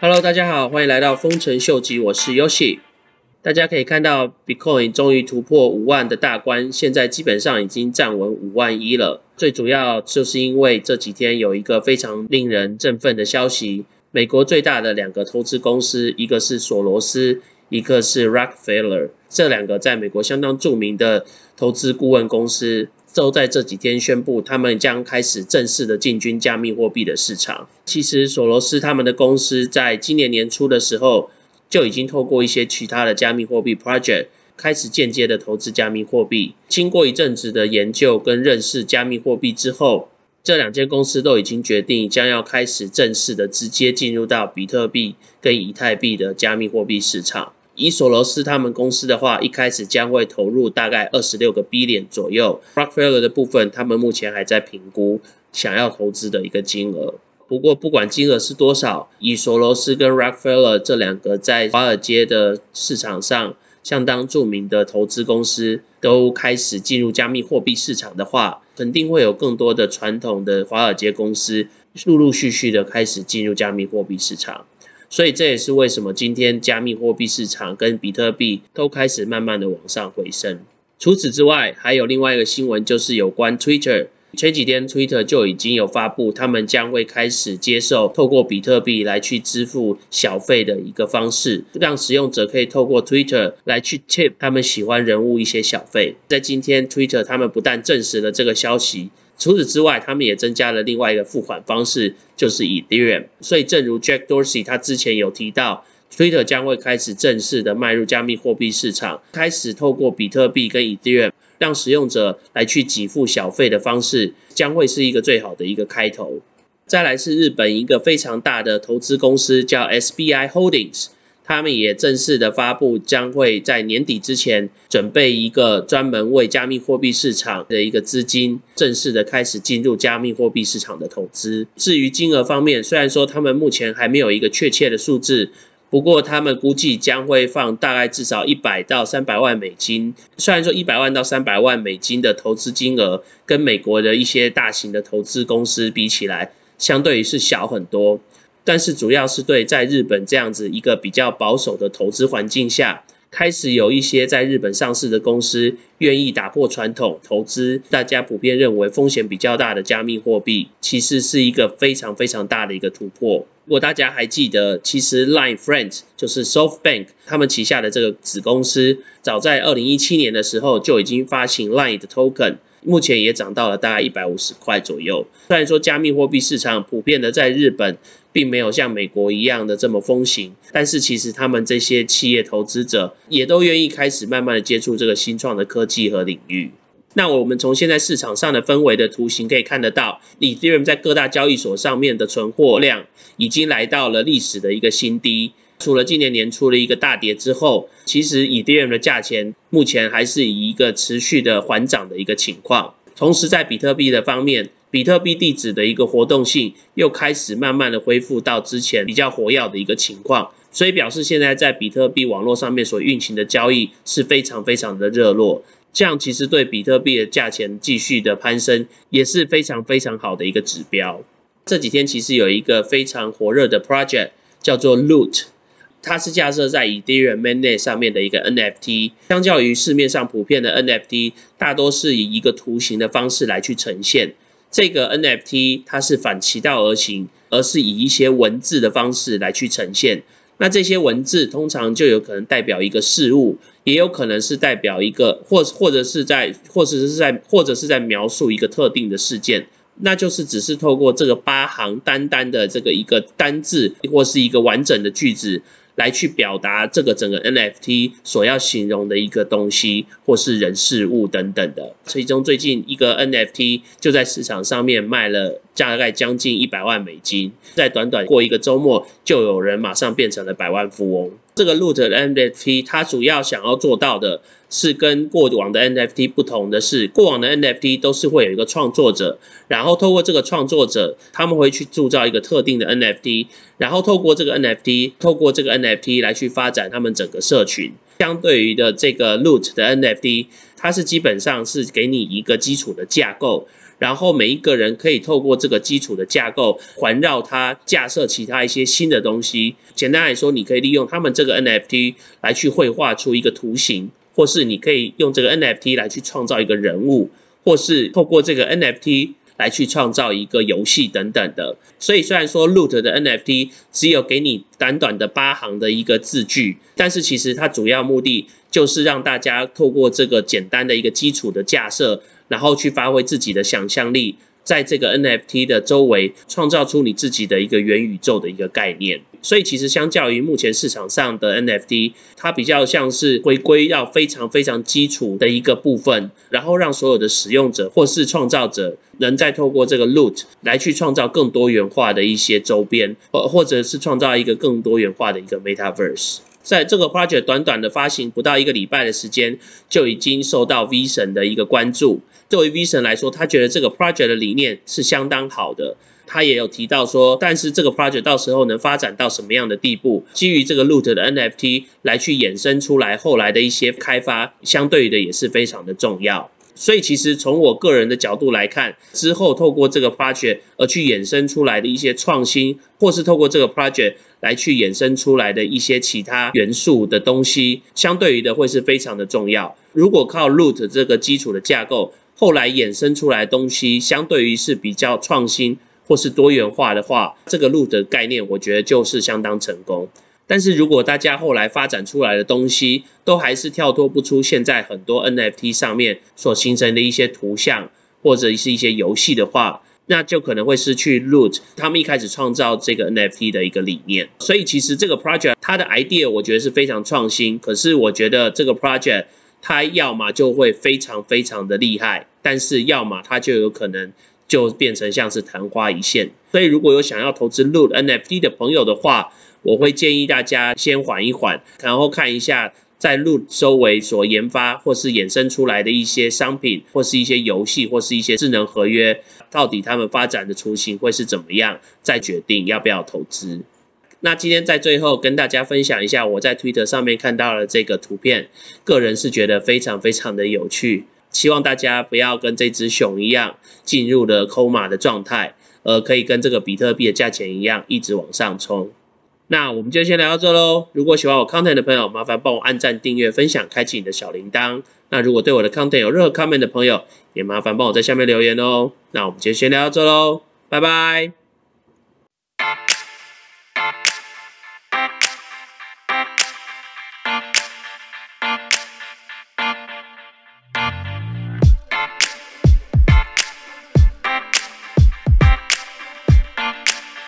Hello，大家好，欢迎来到丰臣秀吉，我是 Yoshi。大家可以看到，Bitcoin 终于突破五万的大关，现在基本上已经站稳五万一了。最主要就是因为这几天有一个非常令人振奋的消息，美国最大的两个投资公司，一个是索罗斯，一个是 Rockefeller，这两个在美国相当著名的投资顾问公司。都在这几天宣布，他们将开始正式的进军加密货币的市场。其实，索罗斯他们的公司在今年年初的时候，就已经透过一些其他的加密货币 project 开始间接的投资加密货币。经过一阵子的研究跟认识加密货币之后，这两间公司都已经决定将要开始正式的直接进入到比特币跟以太币的加密货币市场。以索罗斯他们公司的话，一开始将会投入大概二十六个 B 点左右。Rockefeller 的部分，他们目前还在评估想要投资的一个金额。不过，不管金额是多少，以索罗斯跟 Rockefeller 这两个在华尔街的市场上相当著名的投资公司都开始进入加密货币市场的话，肯定会有更多的传统的华尔街公司陆陆续续的开始进入加密货币市场。所以这也是为什么今天加密货币市场跟比特币都开始慢慢的往上回升。除此之外，还有另外一个新闻，就是有关 Twitter。前几天 Twitter 就已经有发布，他们将会开始接受透过比特币来去支付小费的一个方式，让使用者可以透过 Twitter 来去 tip 他们喜欢人物一些小费。在今天 Twitter 他们不但证实了这个消息。除此之外，他们也增加了另外一个付款方式，就是以 Ethereum。所以，正如 Jack Dorsey 他之前有提到，Twitter 将会开始正式的迈入加密货币市场，开始透过比特币跟 Ethereum 让使用者来去给付小费的方式，将会是一个最好的一个开头。再来是日本一个非常大的投资公司，叫 SBI Holdings。他们也正式的发布，将会在年底之前准备一个专门为加密货币市场的一个资金，正式的开始进入加密货币市场的投资。至于金额方面，虽然说他们目前还没有一个确切的数字，不过他们估计将会放大概至少一百到三百万美金。虽然说一百万到三百万美金的投资金额，跟美国的一些大型的投资公司比起来，相对于是小很多。但是主要是对在日本这样子一个比较保守的投资环境下，开始有一些在日本上市的公司愿意打破传统投资，大家普遍认为风险比较大的加密货币，其实是一个非常非常大的一个突破。如果大家还记得，其实 Line Friends 就是 SoftBank 他们旗下的这个子公司，早在二零一七年的时候就已经发行 Line 的 Token。目前也涨到了大概一百五十块左右。虽然说加密货币市场普遍的在日本并没有像美国一样的这么风行，但是其实他们这些企业投资者也都愿意开始慢慢的接触这个新创的科技和领域。那我们从现在市场上的氛围的图形可以看得到，Ethereum 在各大交易所上面的存货量已经来到了历史的一个新低。除了今年年初的一个大跌之后，其实以太坊的价钱目前还是以一个持续的缓涨的一个情况。同时，在比特币的方面，比特币地址的一个活动性又开始慢慢的恢复到之前比较活跃的一个情况，所以表示现在在比特币网络上面所运行的交易是非常非常的热络。这样其实对比特币的价钱继续的攀升也是非常非常好的一个指标。这几天其实有一个非常火热的 project 叫做 Loot。它是架设在 Ethereum mainnet 上面的一个 NFT，相较于市面上普遍的 NFT，大多是以一个图形的方式来去呈现。这个 NFT 它是反其道而行，而是以一些文字的方式来去呈现。那这些文字通常就有可能代表一个事物，也有可能是代表一个，或或者是在，或者是在，或者是在描述一个特定的事件。那就是只是透过这个八行单单的这个一个单字，或是一个完整的句子。来去表达这个整个 NFT 所要形容的一个东西，或是人事物等等的。其中最近一个 NFT 就在市场上面卖了大概将近一百万美金，在短短过一个周末，就有人马上变成了百万富翁。这个 Loot NFT 它主要想要做到的。是跟过往的 NFT 不同的是，过往的 NFT 都是会有一个创作者，然后透过这个创作者，他们会去铸造一个特定的 NFT，然后透过这个 NFT，透过这个 NFT NFT 来去发展他们整个社群。相对于的这个 Loot 的 NFT，它是基本上是给你一个基础的架构，然后每一个人可以透过这个基础的架构环绕它，架设其他一些新的东西。简单来说，你可以利用他们这个 NFT 来去绘画出一个图形，或是你可以用这个 NFT 来去创造一个人物，或是透过这个 NFT。来去创造一个游戏等等的，所以虽然说 Loot 的 NFT 只有给你短短的八行的一个字句，但是其实它主要目的就是让大家透过这个简单的一个基础的架设，然后去发挥自己的想象力。在这个 NFT 的周围创造出你自己的一个元宇宙的一个概念，所以其实相较于目前市场上的 NFT，它比较像是回归到非常非常基础的一个部分，然后让所有的使用者或是创造者能再透过这个 Loot 来去创造更多元化的一些周边，或或者是创造一个更多元化的一个 Metaverse。在这个 project 短短的发行不到一个礼拜的时间，就已经受到 V 神的一个关注。作为 V 神来说，他觉得这个 project 的理念是相当好的。他也有提到说，但是这个 project 到时候能发展到什么样的地步，基于这个 Loot 的 NFT 来去衍生出来后来的一些开发，相对的也是非常的重要。所以其实从我个人的角度来看，之后透过这个 project 而去衍生出来的一些创新，或是透过这个 project 来去衍生出来的一些其他元素的东西，相对于的会是非常的重要。如果靠 root 这个基础的架构，后来衍生出来的东西，相对于是比较创新或是多元化的话，这个 root 的概念，我觉得就是相当成功。但是如果大家后来发展出来的东西都还是跳脱不出现在很多 NFT 上面所形成的一些图像或者是一些游戏的话，那就可能会失去 Root 他们一开始创造这个 NFT 的一个理念。所以其实这个 project 它的 idea 我觉得是非常创新，可是我觉得这个 project 它要么就会非常非常的厉害，但是要么它就有可能就变成像是昙花一现。所以如果有想要投资 Root NFT 的朋友的话，我会建议大家先缓一缓，然后看一下在路周围所研发或是衍生出来的一些商品，或是一些游戏，或是一些智能合约，到底他们发展的雏形会是怎么样，再决定要不要投资。那今天在最后跟大家分享一下我在 Twitter 上面看到了这个图片，个人是觉得非常非常的有趣，希望大家不要跟这只熊一样进入了抠马的状态，而可以跟这个比特币的价钱一样一直往上冲。那我们就先聊到这喽。如果喜欢我 content 的朋友，麻烦帮我按赞、订阅、分享、开启你的小铃铛。那如果对我的 content 有任何 comment 的朋友，也麻烦帮我在下面留言哦。那我们就先聊到这喽，拜拜。